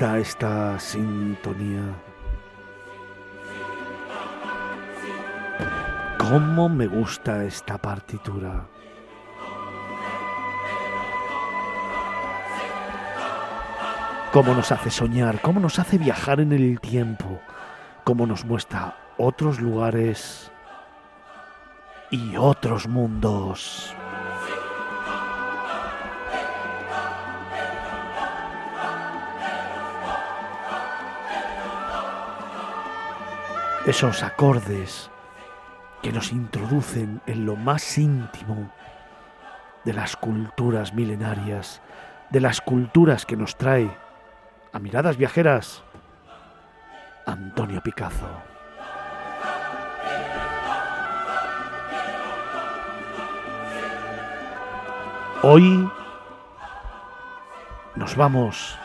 Esta sintonía. Cómo me gusta esta partitura. Cómo nos hace soñar, cómo nos hace viajar en el tiempo, cómo nos muestra otros lugares y otros mundos. Esos acordes que nos introducen en lo más íntimo de las culturas milenarias, de las culturas que nos trae a miradas viajeras Antonio Picazo. Hoy nos vamos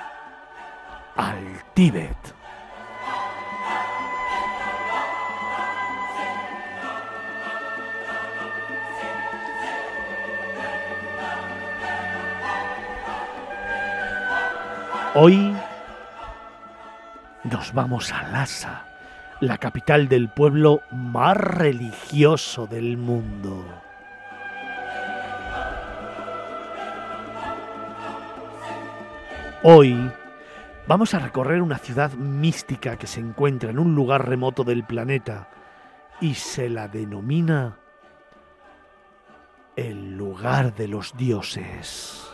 al Tíbet. Hoy nos vamos a Lhasa, la capital del pueblo más religioso del mundo. Hoy vamos a recorrer una ciudad mística que se encuentra en un lugar remoto del planeta y se la denomina el lugar de los dioses.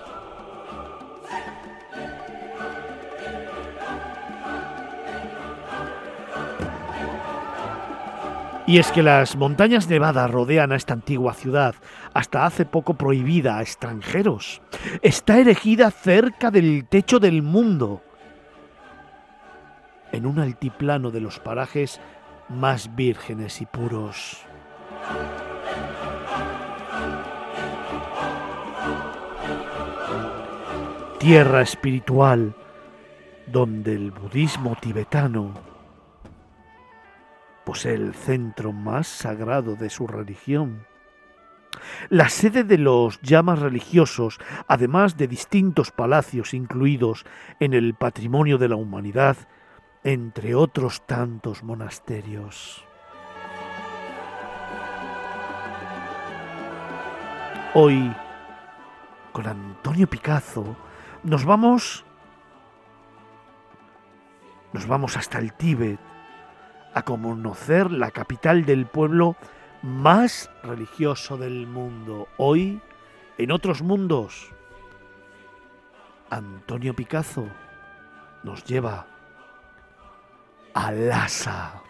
Y es que las montañas nevadas rodean a esta antigua ciudad, hasta hace poco prohibida a extranjeros. Está erigida cerca del techo del mundo, en un altiplano de los parajes más vírgenes y puros. Tierra espiritual donde el budismo tibetano posee el centro más sagrado de su religión. La sede de los llamas religiosos, además de distintos palacios incluidos en el patrimonio de la humanidad, entre otros tantos monasterios. Hoy, con Antonio Picazo, nos vamos nos vamos hasta el Tíbet, a conocer la capital del pueblo más religioso del mundo. Hoy, en otros mundos, Antonio Picazo nos lleva a Lhasa.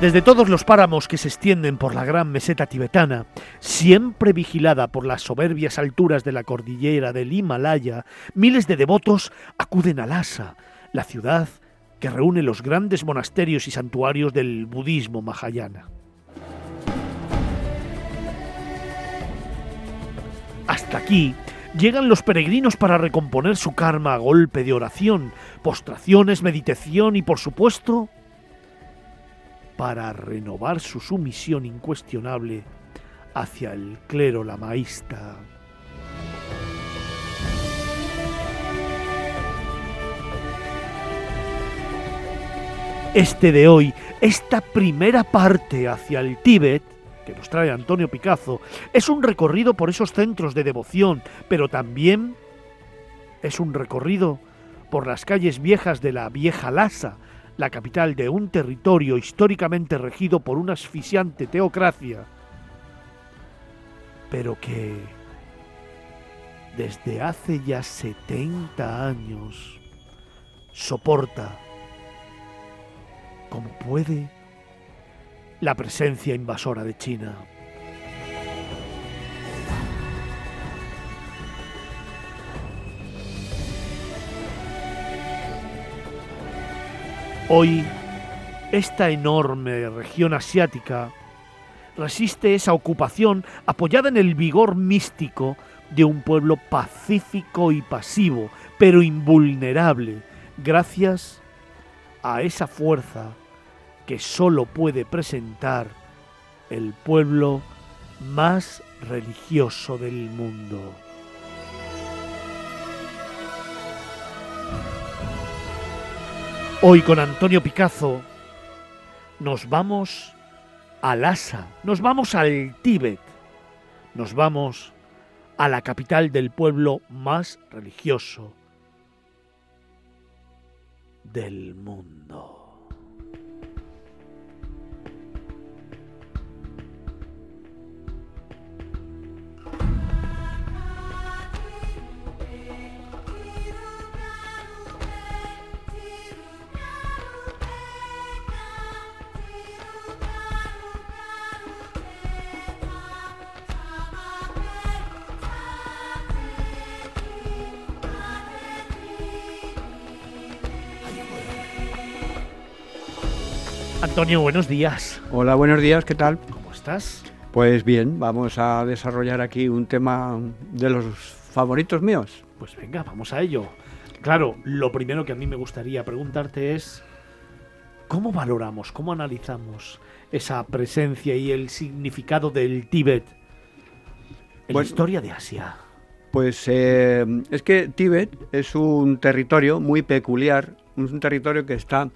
Desde todos los páramos que se extienden por la gran meseta tibetana, siempre vigilada por las soberbias alturas de la cordillera del Himalaya, miles de devotos acuden a Lhasa, la ciudad que reúne los grandes monasterios y santuarios del budismo mahayana. Hasta aquí llegan los peregrinos para recomponer su karma a golpe de oración, postraciones, meditación y, por supuesto, para renovar su sumisión incuestionable hacia el clero lamaísta. Este de hoy, esta primera parte hacia el Tíbet, que nos trae Antonio Picazo es un recorrido por esos centros de devoción, pero también es un recorrido por las calles viejas de la vieja Lhasa, la capital de un territorio históricamente regido por una asfixiante teocracia, pero que desde hace ya 70 años soporta como puede la presencia invasora de China. Hoy, esta enorme región asiática resiste esa ocupación apoyada en el vigor místico de un pueblo pacífico y pasivo, pero invulnerable, gracias a esa fuerza que sólo puede presentar el pueblo más religioso del mundo. Hoy con Antonio Picazo nos vamos a Lhasa, nos vamos al Tíbet, nos vamos a la capital del pueblo más religioso del mundo. Antonio, buenos días. Hola, buenos días, ¿qué tal? ¿Cómo estás? Pues bien, vamos a desarrollar aquí un tema de los favoritos míos. Pues venga, vamos a ello. Claro, lo primero que a mí me gustaría preguntarte es, ¿cómo valoramos, cómo analizamos esa presencia y el significado del Tíbet en la historia de Asia? Pues eh, es que Tíbet es un territorio muy peculiar, un territorio que está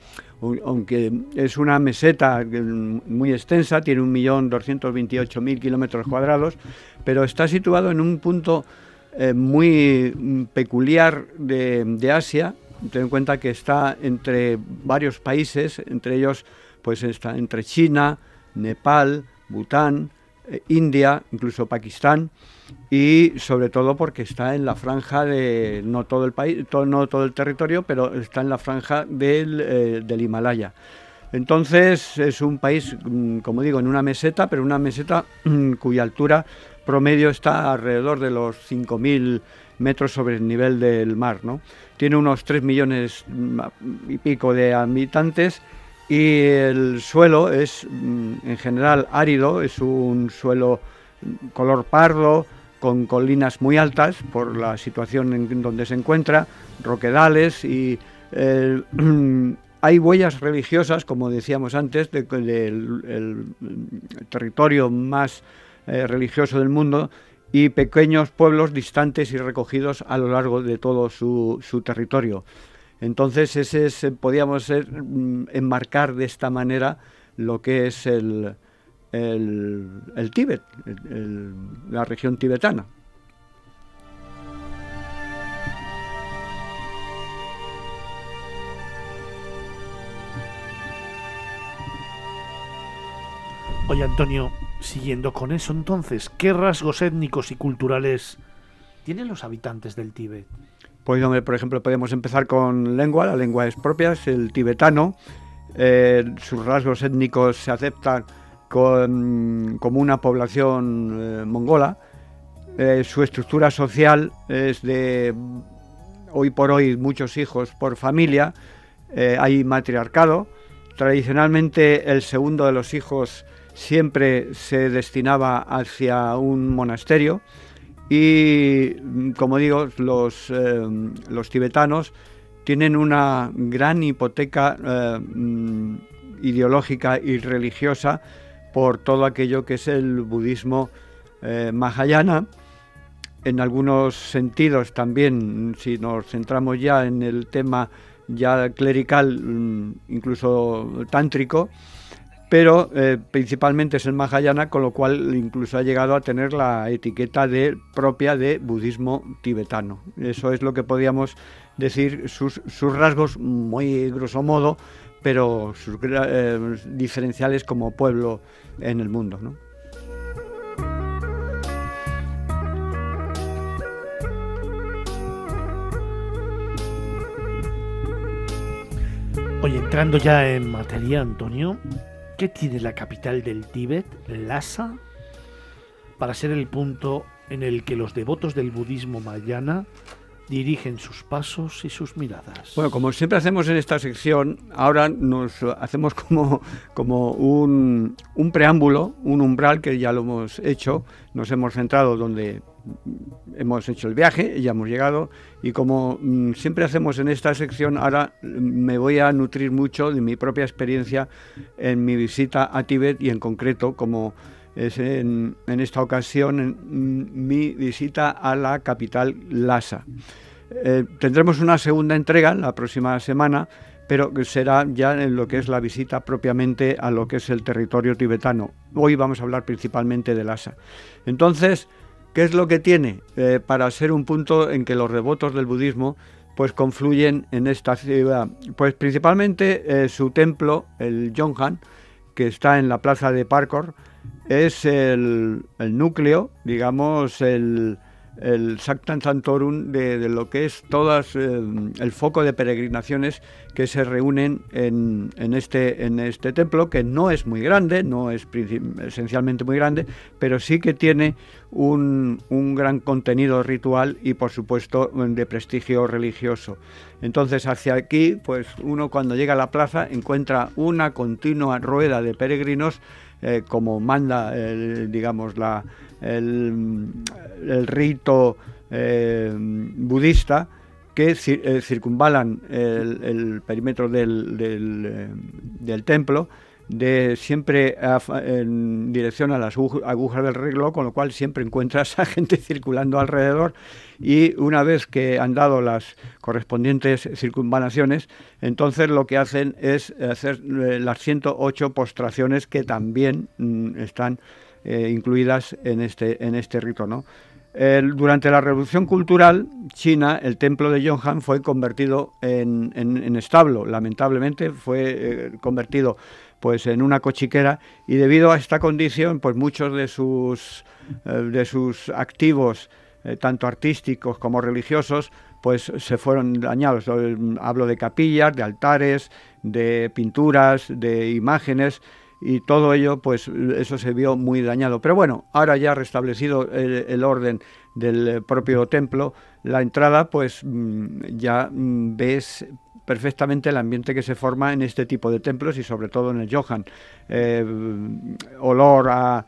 aunque es una meseta muy extensa, tiene 1.228.000 kilómetros cuadrados, pero está situado en un punto eh, muy peculiar de, Asia. Ten en cuenta que está entre varios países, entre ellos pues está entre China, Nepal, Bután, India, incluso Pakistán y sobre todo porque está en la franja de no todo el país, no todo el territorio, pero está en la franja del, eh, del Himalaya. Entonces es un país, mm, como digo, en una meseta, pero una meseta mm, cuya altura promedio está alrededor de los 5.000 metros sobre el nivel del mar. ¿no? Tiene unos 3 millones mm, y pico de habitantes y el suelo es en general árido, es un suelo color pardo, con colinas muy altas por la situación en donde se encuentra, roquedales y hay huellas religiosas, como decíamos antes, del territorio más eh, religioso del mundo y pequeños pueblos distantes y recogidos a lo largo de todo su, territorio. Entonces, ese es, podríamos mm, enmarcar de esta manera lo que es el, el, Tíbet, la región tibetana. Oye Antonio, siguiendo con eso entonces, ¿qué rasgos étnicos y culturales tienen los habitantes del Tíbet? Pues por ejemplo, podemos empezar con lengua, la lengua es propia, es el tibetano, eh, sus rasgos étnicos se aceptan como una población eh, mongola. Eh, su estructura social es de hoy por hoy muchos hijos por familia, hay matriarcado. Tradicionalmente el segundo de los hijos siempre se destinaba hacia un monasterio y, como digo, los, los tibetanos tienen una gran hipoteca mm, ideológica y religiosa por todo aquello que es el budismo eh, mahayana. En algunos sentidos también, si nos centramos ya en el tema ya clerical, mm, incluso tántrico, pero eh, principalmente es el Mahayana, con lo cual incluso ha llegado a tener la etiqueta de, propia de budismo tibetano. Eso es lo que podríamos decir, sus, rasgos muy grosso modo, pero sus eh, diferenciales como pueblo en el mundo. Oye, entrando ya en materia, Antonio, ¿Qué tiene la capital del Tíbet, Lhasa, para ser el punto en el que los devotos del budismo mayana dirigen sus pasos y sus miradas. Bueno, como siempre hacemos en esta sección, ahora nos hacemos como, como un, un, preámbulo, un umbral que ya lo hemos hecho, nos hemos centrado donde hemos hecho el viaje, ya hemos llegado y como mm, siempre hacemos en esta sección, ahora me voy a nutrir mucho de mi propia experiencia en mi visita a Tíbet y en concreto como es en, esta ocasión en, mi visita a la capital Lhasa. Eh, tendremos una segunda entrega la próxima semana, pero será ya en lo que es la visita propiamente a lo que es el territorio tibetano. Hoy vamos a hablar principalmente de Lhasa. Entonces, ¿Qué es lo que tiene eh, para ser un punto en que los devotos del budismo pues confluyen en esta ciudad? Pues principalmente eh, su templo, el Yonghan, que está en la plaza de Parkor, es el núcleo, digamos, el, el Sactan Santorum de, lo que es todas eh, el foco de peregrinaciones que se reúnen en, este, en este templo, que no es muy grande, no es esencialmente muy grande, pero sí que tiene un, un gran contenido ritual y por supuesto de prestigio religioso. Entonces hacia aquí, pues uno cuando llega a la plaza encuentra una continua rueda de peregrinos eh, como manda, digamos, la, el, rito eh, budista que eh, circunvalan el, perímetro del, del templo de siempre en dirección a las agujas del reloj, con lo cual siempre encuentras a gente circulando alrededor y una vez que han dado las correspondientes circunvalaciones, entonces lo que hacen es hacer eh, las 108 postraciones que también mm, están eh, incluidas en este, en este rito. ¿no? Durante la Revolución Cultural China, el templo de Yonghan fue convertido en, en, establo, lamentablemente fue eh, convertido pues en una cochiquera y debido a esta condición pues muchos de sus eh, de sus activos eh, tanto artísticos como religiosos pues se fueron dañados. Hablo de capillas de altares de pinturas de imágenes y todo ello pues eso se vio muy dañado pero bueno ahora ya restablecido el, orden del propio templo la entrada pues mm, ya mm, ves perfectamente el ambiente que se forma en este tipo de templos y sobre todo en el Johan. Eh, olor a,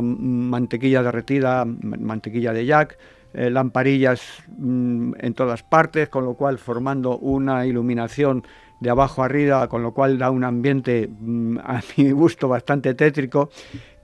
mantequilla derretida, mantequilla de yak, eh, lamparillas mm, en todas partes, con lo cual formando una iluminación de abajo arriba, con lo cual da un ambiente mm, a mi gusto bastante tétrico.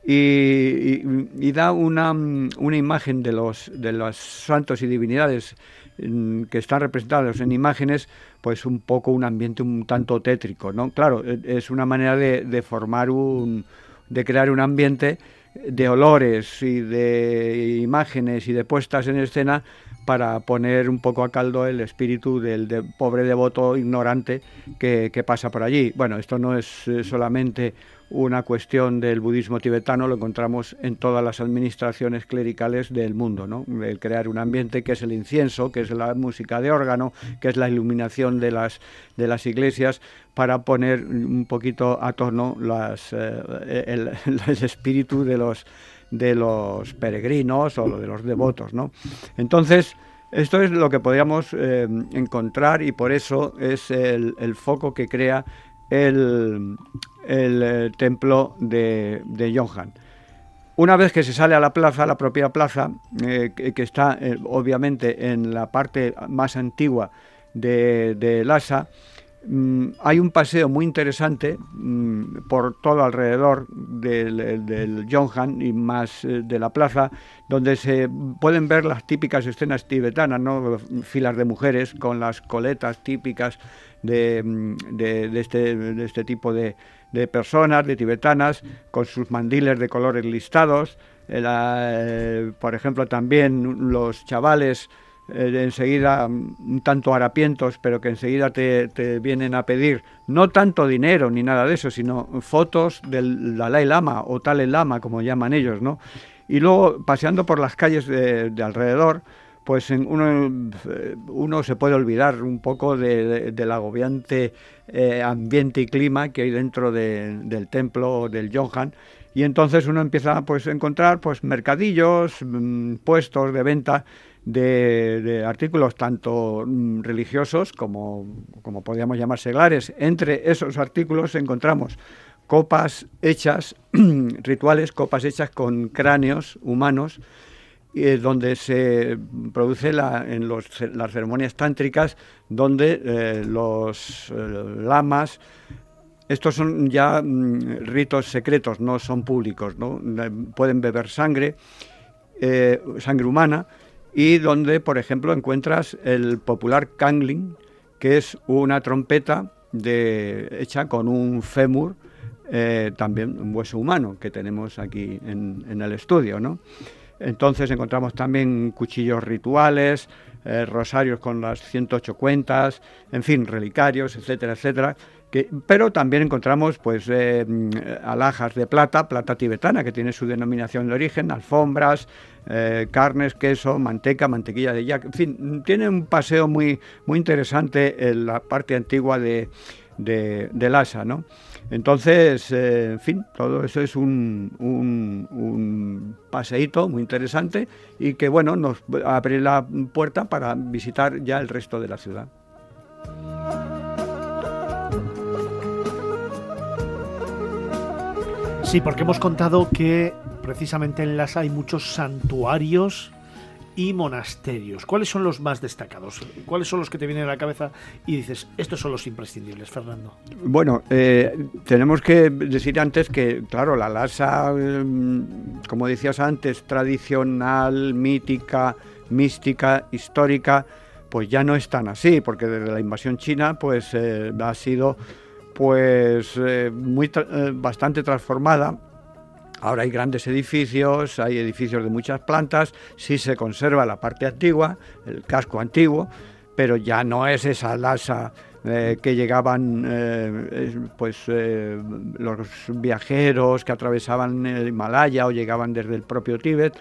Y, da una, una, imagen de los, de los santos y divinidades mm, que están representados en imágenes pues un poco un ambiente un tanto tétrico, ¿no? Claro, e, es una manera de, formar un, de crear un ambiente de olores y de imágenes y de puestas en escena para poner un poco a caldo el espíritu del pobre devoto ignorante que, que, pasa por allí. Bueno, esto no es eh, solamente una cuestión del budismo tibetano, lo encontramos en todas las administraciones clericales del mundo, ¿no? El crear un ambiente que es el incienso, que es la música de órgano, que es la iluminación de las, de las iglesias, para poner un poquito a tono eh, el, espíritu de los, de los peregrinos o de los devotos, ¿no? Entonces, esto es lo que podríamos eh, encontrar y por eso es el, el foco que crea el, eh, templo de, de. Una vez que se sale a la plaza, la propia plaza, eh, que, está eh, obviamente en la parte más antigua de, de Lhasa, hay un paseo muy interesante mm, por todo alrededor del, del Yonhan y más eh, de la plaza, donde se pueden ver las típicas escenas tibetanas, ¿no? filas de mujeres con las coletas típicas de, mm, este, este, tipo de, personas, de tibetanas, con sus mandiles de colores listados. Eh, eh, por ejemplo, también los chavales eh, enseguida un tanto harapientos, pero que enseguida te, vienen a pedir no tanto dinero ni nada de eso, sino fotos del Dalai Lama o Dalai Lama, como llaman ellos, ¿no? Y luego, paseando por las calles de, alrededor, pues uno, eh, uno, se puede olvidar un poco del agobiante eh, ambiente y clima que hay dentro del templo del Yonhan y entonces uno empieza pues, a encontrar pues, mercadillos, mm, puestos de venta de, artículos tanto mm, religiosos como, como podríamos llamar seglares. Entre esos artículos encontramos copas hechas, rituales, copas hechas con cráneos humanos, eh, donde se produce la, en las ceremonias tántricas, donde eh, los eh, lamas, estos son ya mm, ritos secretos, no son públicos, ¿no? pueden beber sangre, sangre humana, y donde, por ejemplo, encuentras el popular kangling, que es una trompeta hecha con un fémur, eh, también un hueso humano que tenemos aquí en, el estudio. ¿no? Entonces encontramos también cuchillos rituales, eh, rosarios con las 108 cuentas, en fin, relicarios, etcétera, etcétera, pero también encontramos pues eh, alhajas de plata, plata tibetana, que tiene su denominación de origen, alfombras, eh, carnes, queso, manteca, mantequilla de yak, en fin, tiene un paseo muy, muy interesante en la parte antigua de, de, Lhasa, ¿no? Entonces, eh, en fin, todo eso es un, un, un, paseíto muy interesante y que, bueno, nos abre la puerta para visitar ya el resto de la ciudad. Sí, porque hemos contado que precisamente en Lhasa hay muchos santuarios y monasterios. ¿Cuáles son los más destacados? ¿Cuáles son los que te vienen a la cabeza y dices, estos son los imprescindibles, Fernando? Bueno, eh, tenemos que decir antes que, claro, la Lhasa, mm, como decías antes, tradicional, mítica, mística, histórica, pues ya no es tan así, porque desde la invasión china, pues eh, ha sido pues eh, muy eh, bastante transformada. Ahora hay grandes edificios, hay edificios de muchas plantas, sí se conserva la parte antigua, el casco antiguo, pero ya no es esa lasa eh, que llegaban pues los viajeros que atravesaban el Himalaya o llegaban desde el propio Tíbet.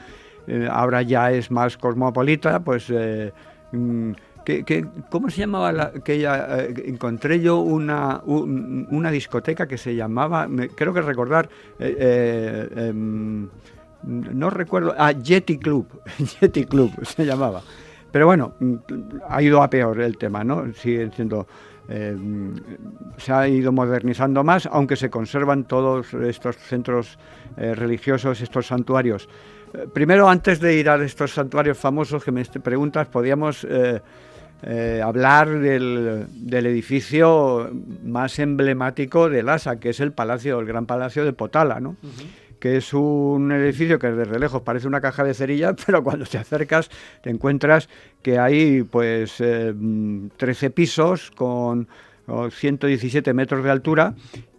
ahora ya es más cosmopolita, pues mm, cómo se llamaba la, aquella? Eh, encontré yo una, una discoteca que se llamaba, creo que recordar, eh, eh, em, no recuerdo, ah, Jetty Club, Jetty Club se llamaba. Pero bueno, mm, ha ido a peor el tema, ¿no? Sigue siendo... Em, se ha ido modernizando más, aunque se conservan todos estos centros religiosos, estos santuarios. primero, antes de ir a estos santuarios famosos que me preguntas, podíamos eh, hablar del, edificio más emblemático de Lhasa, que es el palacio, el gran palacio de Potala, ¿no? que es un edificio que desde lejos parece una caja de cerillas, pero cuando te acercas te encuentras que hay pues 13 eh, pisos con 117 metros de altura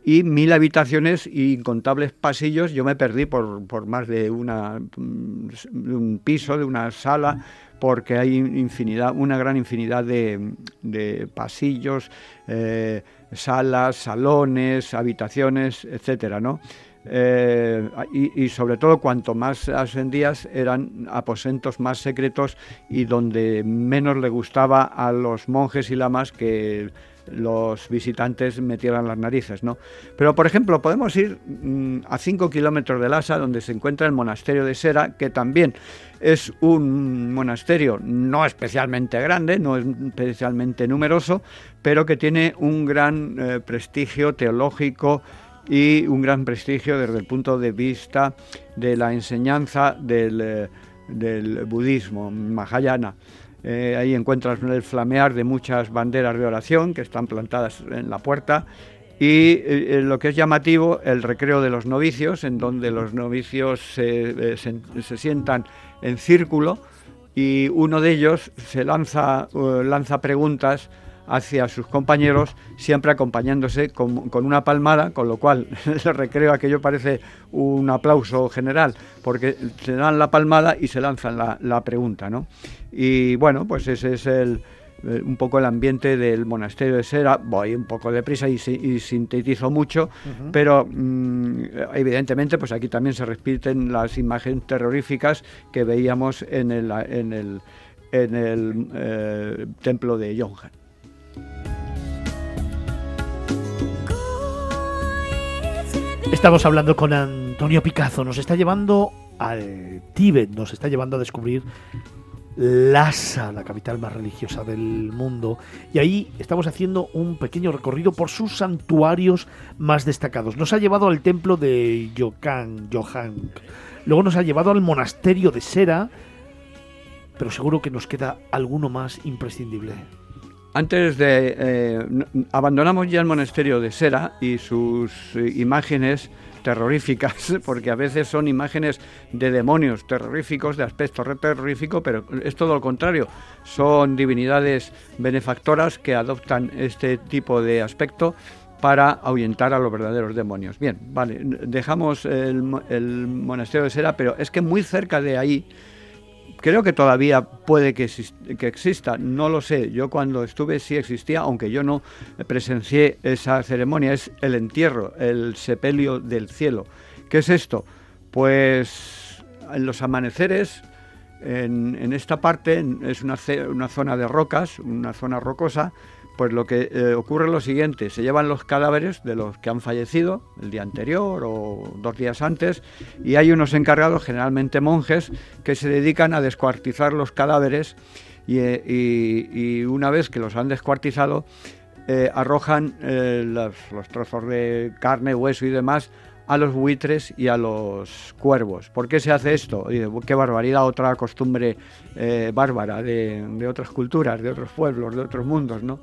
y mil habitaciones y incontables pasillos. Yo me perdí por, por más de, una, mm, de un piso, de una sala, porque hay infinidad, una gran infinidad de, pasillos, eh, salas, salones, habitaciones, etcétera, ¿no? Eh, y, sobre todo cuanto más ascendías eran aposentos más secretos y donde menos le gustaba a los monjes y lamas que los visitantes metieran las narices, ¿no? Pero, por ejemplo, podemos ir mm, a 5 kilómetros de Lhasa, donde se encuentra el monasterio de Sera, que también es un monasterio no especialmente grande, no es especialmente numeroso, pero que tiene un gran eh, prestigio teológico y un gran prestigio desde el punto de vista de la enseñanza del, eh, del budismo, Mahayana. Eh, ahí encuentras el flamear de muchas banderas de oración que están plantadas en la puerta y eh, lo que es llamativo, el recreo de los novicios, en donde los novicios se, se, sientan en círculo y uno de ellos se lanza, lanza preguntas hacia sus compañeros, siempre acompañándose con, una palmada, con lo cual el recreo aquello parece un aplauso general, porque se dan la palmada y se lanzan la, pregunta, ¿no? Y bueno, pues ese es el, eh, un poco el ambiente del monasterio de Sera. Voy un poco deprisa y, y sintetizo mucho, pero mm, evidentemente pues aquí también se repiten las imágenes terroríficas que veíamos en el, en el, en el eh, templo de Yonhan. Estamos hablando con Antonio Picazo, nos está llevando al Tíbet, nos está llevando a descubrir Lhasa, la capital más religiosa del mundo, y ahí estamos haciendo un pequeño recorrido por sus santuarios más destacados. Nos ha llevado al templo de Yokan, Yohang, luego nos ha llevado al monasterio de Sera, pero seguro que nos queda alguno más imprescindible. Antes de... Eh, abandonamos ya el monasterio de Sera y sus eh, imágenes terroríficas, porque a veces son imágenes de demonios terroríficos, de aspecto terrorífico, pero es todo lo contrario. Son divinidades benefactoras que adoptan este tipo de aspecto para ahuyentar a los verdaderos demonios. Bien, vale, dejamos el, el monasterio de Sera, pero es que muy cerca de ahí Creo que todavía puede que, que, exista, no lo sé. Yo cuando estuve sí existía, aunque yo no presencié esa ceremonia. Es el entierro, el sepelio del cielo. ¿Qué es esto? Pues en los amaneceres, en, esta parte, es una, una zona de rocas, una zona rocosa, pues lo que eh, ocurre es lo siguiente, se llevan los cadáveres de los que han fallecido el día anterior o dos días antes y hay unos encargados, generalmente monjes, que se dedican a descuartizar los cadáveres y, eh, una vez que los han descuartizado, eh, arrojan los, trozos de carne, hueso y demás a los buitres y a los cuervos. ¿Por qué se hace esto? qué barbaridad, otra costumbre bárbara de, otras culturas, de otros pueblos, de otros mundos, ¿no?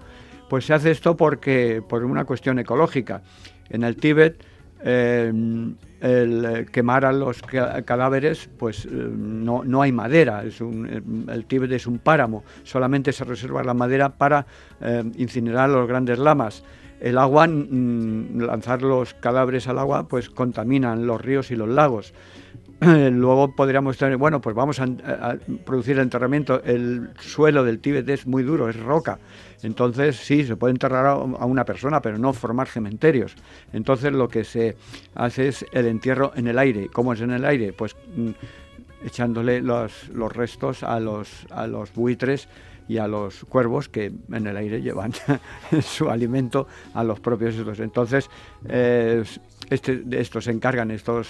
Pues se hace esto porque por una cuestión ecológica. En el Tíbet eh, quemar a los cadáveres, pues eh, no, no, hay madera, el Tíbet es un páramo, solamente se reserva la madera para eh, incinerar los grandes lamas. El agua, lanzar los cadáveres al agua, pues contaminan los ríos y los lagos. Luego podríamos tener, bueno, pues vamos a, producir el enterramiento. El suelo del Tíbet es muy duro, es roca. Entonces, sí, se puede enterrar a, una persona, pero no formar cementerios. Entonces, lo que se hace es el entierro en el aire. ¿Cómo es en el aire? Pues mm, echándole los, los restos a los, a los buitres y a los cuervos que en el aire llevan su alimento a los propios estos. Entonces, eh, este, de esto se encargan estos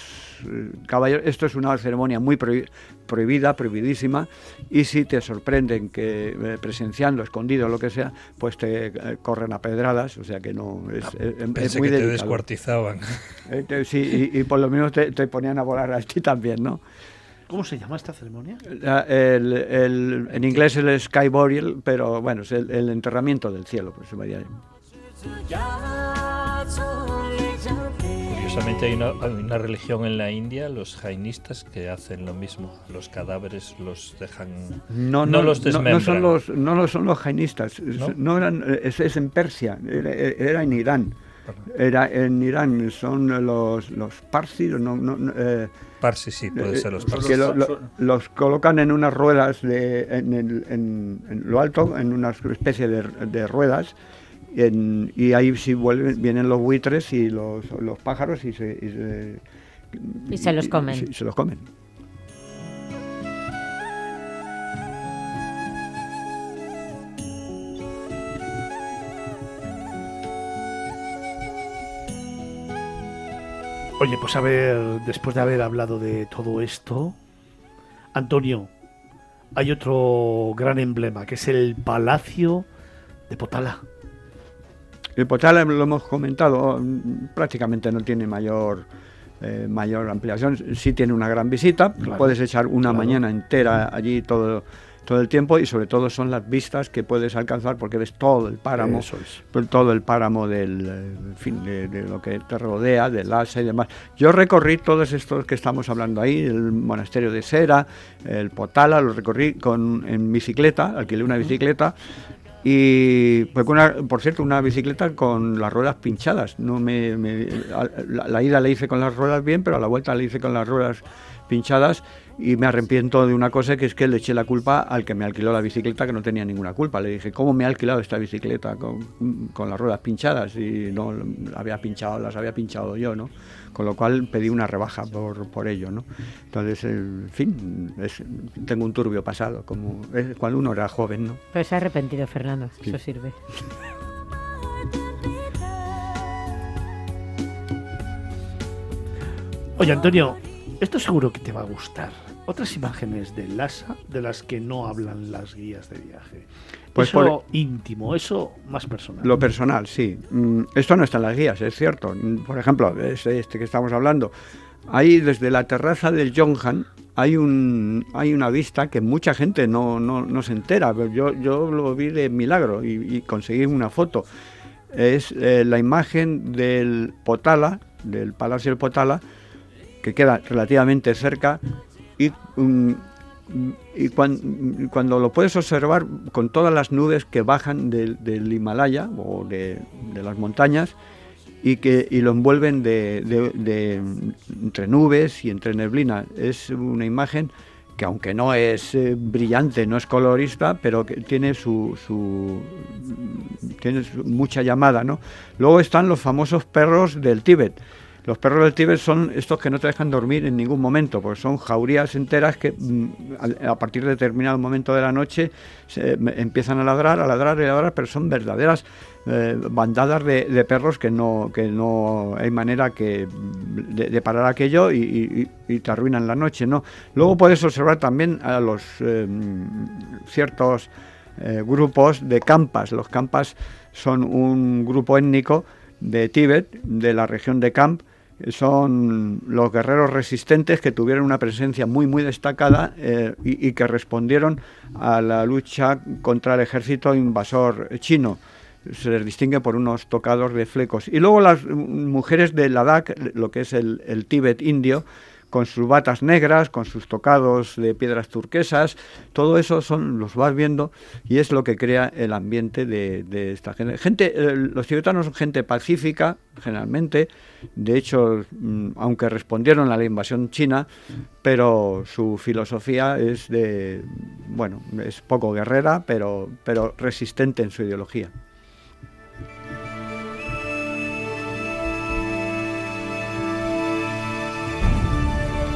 eh, caballeros. Esto es una ceremonia muy prohibida, prohibidísima, y si te sorprenden que eh, presenciando, escondido, lo que sea, pues te corren a pedradas, o sea que no es, Pensé que te descuartizaban. sí, y, por lo menos te, te ponían a volar a ti también, ¿no? ¿Cómo se llama esta ceremonia? en inglés el Sky Burial, pero bueno, es el, enterramiento del cielo, por eso Curiosamente hay una, religión en la India, los jainistas, que hacen lo mismo. Los cadáveres los dejan... No, no, los desmembran. No, son los, no son los jainistas, ¿No? eran, es, en Persia, era en Irán. Era en Irán, son los, los parsis, no, no, eh, parsis, sí, puede ser los parsis. Que los colocan en unas ruedas de, en, en, lo alto, en una especie de, de ruedas, y ahí sí vuelven, vienen los buitres y los, los pájaros y se, y se, y se los comen. se los comen. Oye, pues a ver, después de haber hablado de todo esto, Antonio, hay otro gran emblema, que es el Palacio de Potala. El Potala lo hemos comentado, prácticamente no tiene mayor eh, mayor ampliación. Sí tiene una gran visita, puedes echar una mañana entera allí todo todo el tiempo y sobre todo son las vistas que puedes alcanzar porque ves todo el páramo, pues todo el páramo del eh, fin, de, lo que te rodea, del Lhasa y demás. Yo recorrí todos estos que estamos hablando ahí, el monasterio de Sera, el Potala, lo recorrí con, en bicicleta, alquilé una bicicleta y pues una, por cierto una bicicleta con las ruedas pinchadas. No me, la, la, ida la hice con las ruedas bien pero a la vuelta la hice con las ruedas pinchadas y me arrepiento de una cosa que es que le eché la culpa al que me alquiló la bicicleta que no tenía ninguna culpa. Le dije, ¿cómo me ha alquilado esta bicicleta con, con las ruedas pinchadas? Y no había pinchado, las había pinchado yo, ¿no? Con lo cual pedí una rebaja por, por ello, ¿no? Entonces, en fin, tengo un turbio pasado, como cuando uno era joven, ¿no? Pero se ha arrepentido, Fernando, eso sirve. Oye, Antonio, esto seguro que te va a gustar otras imágenes de Lhasa de las que no hablan las guías de viaje. Pues eso íntimo, eso más personal. Lo personal, sí. Mm, esto no está en las guías, es cierto. Por ejemplo, este, que estamos hablando, ahí desde la terraza del Jonghan hay un hay una vista que mucha gente no, no, se entera. Yo, yo lo vi de milagro y, conseguí una foto. Es eh, la imagen del Potala, del Palacio del Potala, que queda relativamente cerca y, mm, cuando, lo puedes observar con todas las nubes que bajan del, Himalaya o de, las montañas y que y lo envuelven de, entre nubes y entre neblina. Es una imagen que aunque no es eh, brillante, no es colorista, pero que tiene su, su tiene mucha llamada, ¿no? Luego están los famosos perros del Tíbet los perros del Tíbet son estos que no te dejan dormir en ningún momento, porque son jaurías enteras que mm, a, partir de determinado momento de la noche empiezan a ladrar, a ladrar y a ladrar, pero son verdaderas eh, bandadas de, perros que no, que no hay manera que de, parar aquello y, te arruinan la noche. ¿no? Luego puedes observar también a los eh, ciertos eh, grupos de campas. Los campas son un grupo étnico de Tíbet, de la región de Camp, son los guerreros resistentes que tuvieron una presencia muy muy destacada eh, y, que respondieron a la lucha contra el ejército invasor chino. Se les distingue por unos tocados de flecos. Y luego las mujeres de Ladakh, lo que es el, el Tíbet indio, con sus batas negras, con sus tocados de piedras turquesas, todo eso son los vas viendo y es lo que crea el ambiente de, esta gente. gente eh, los tibetanos son gente pacífica, generalmente, de hecho, mm, aunque respondieron a la invasión china, pero su filosofía es de, bueno, es poco guerrera, pero, pero resistente en su ideología.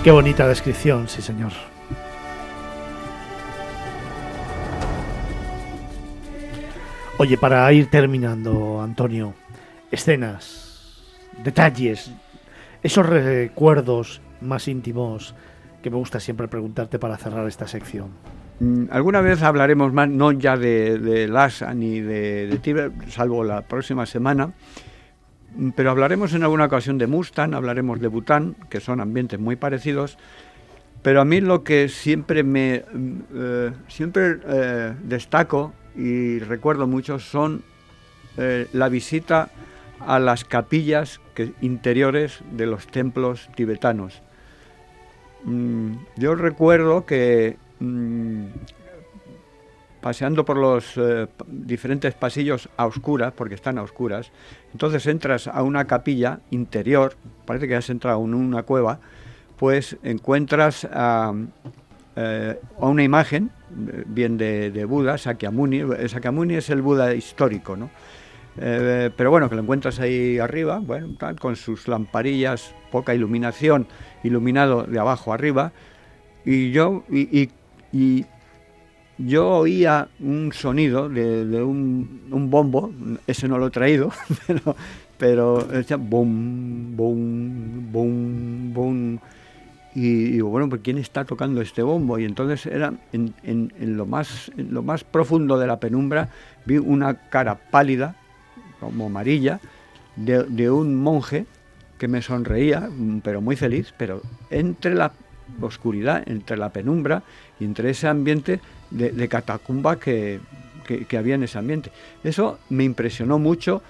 Qué bonita descripción, sí señor. Oye, para ir terminando, Antonio, escenas, detalles, esos recuerdos más íntimos que me gusta siempre preguntarte para cerrar esta sección. Mm, alguna vez hablaremos más, no ya de, de ni de, de salvo la próxima semana, pero hablaremos en alguna ocasión de Mustang, hablaremos de Bután, que son ambientes muy parecidos. Pero a mí lo que siempre me mm, eh, siempre eh, destaco y recuerdo mucho son eh, la visita a las capillas interiores de los templos tibetanos. Mm, yo recuerdo que paseando por los eh, diferentes pasillos a oscuras, porque están a oscuras, entonces entras a una capilla interior, parece que has entrado en una cueva, pues encuentras a, eh, una imagen, eh, bien de, Buda, Sakyamuni. Sakyamuni es el Buda histórico, ¿no? pero bueno, que lo encuentras ahí arriba, bueno, con sus lamparillas, poca iluminación, iluminado de abajo arriba, y yo, y yo oía un sonido de, un, bombo, ese no lo he traído, pero, decía bum, bum, bum, bum. Y digo, bueno, pues ¿quién está tocando este bombo? Y entonces era en, en, lo, más, lo más profundo de la penumbra, vi una cara pálida, como amarilla, de, de un monje que me sonreía, pero muy feliz, pero entre la oscuridad, entre la penumbra y entre ese ambiente de, catacumba que, que, había en ese ambiente. Eso me impresionó mucho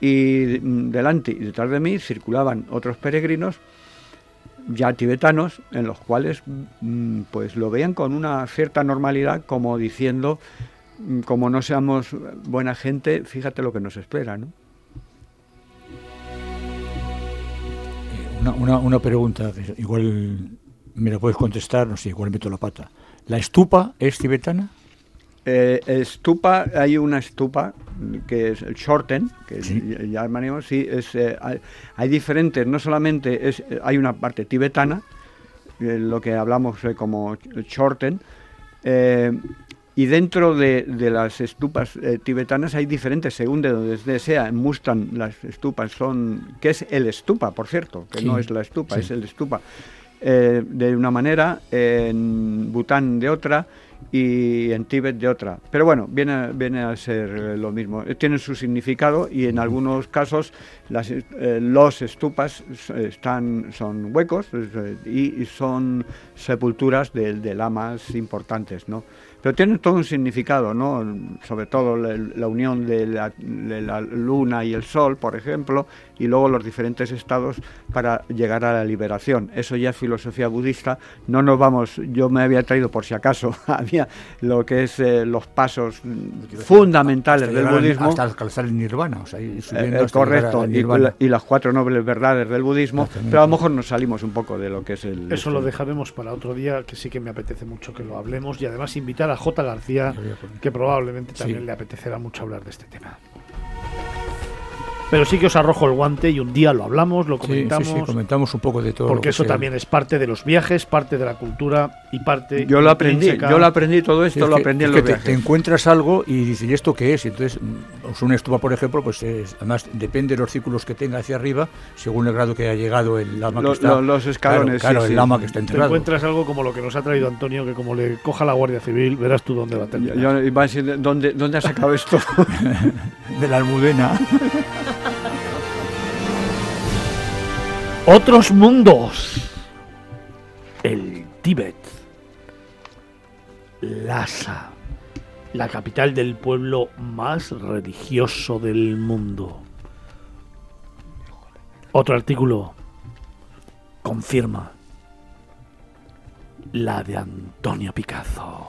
y delante y detrás de mí circulaban otros peregrinos ya tibetanos en los cuales mm, pues lo veían con una cierta normalidad como diciendo mm, como no seamos buena gente fíjate lo que nos espera ¿no? Eh, una, una, pregunta igual me la puedes contestar no sé igual meto la pata la estupa es tibetana eh, estupa, hay una estupa que es el shorten, que ya llamaremos, sí, es, eh, hay, diferentes, no solamente es, hay una parte tibetana, eh, lo que hablamos como shorten, y dentro de, las estupas tibetanas hay diferentes, según de donde sea, en Mustang las estupas son, que es el estupa, por cierto, que no es la estupa, es el estupa, de una manera, en Bután de otra, y en Tíbet de otra. Pero bueno, viene, viene a ser lo mismo. Tiene su significado y en algunos casos eh, los estupas están, son huecos eh, y, son sepulturas de, de lamas importantes, ¿no? Pero tiene todo un significado, ¿no? Sobre todo la, unión de la, luna y el sol, por ejemplo, y luego los diferentes estados para llegar a la liberación. Eso ya es filosofía budista. No nos vamos, yo me había traído por si acaso, había lo que es eh, los pasos fundamentales del budismo. Hasta alcanzar el nirvana, o sea, eh, correcto, y, las cuatro nobles verdades del budismo, pero a lo mejor nos salimos un poco de lo que es el... Eso lo dejaremos para otro día, que sí que me apetece mucho que lo hablemos y además invitar a J. García, que probablemente también le apetecerá mucho hablar de este tema. Pero sí que os arrojo el guante y un día lo hablamos, lo comentamos. Sí, comentamos un poco de todo. Porque eso también es parte de los viajes, parte de la cultura y parte. Yo lo aprendí, yo lo aprendí todo esto, lo aprendí en los viajes. Te, encuentras algo y dices, ¿y esto qué es? Y entonces, mm, una estupa, por ejemplo, pues además depende de los círculos que tenga hacia arriba, según el grado que haya llegado el lama que está. Los escalones, claro, el lama que está enterrado. Te encuentras algo como lo que nos ha traído Antonio, que como le coja la Guardia Civil, verás tú dónde va a terminar. Yo, iba a decir, ¿dónde, ¿dónde ha sacado esto? de la almudena. Otros mundos. El Tíbet. Lhasa. La capital del pueblo más religioso del mundo. Otro artículo confirma la de Antonio Picazo.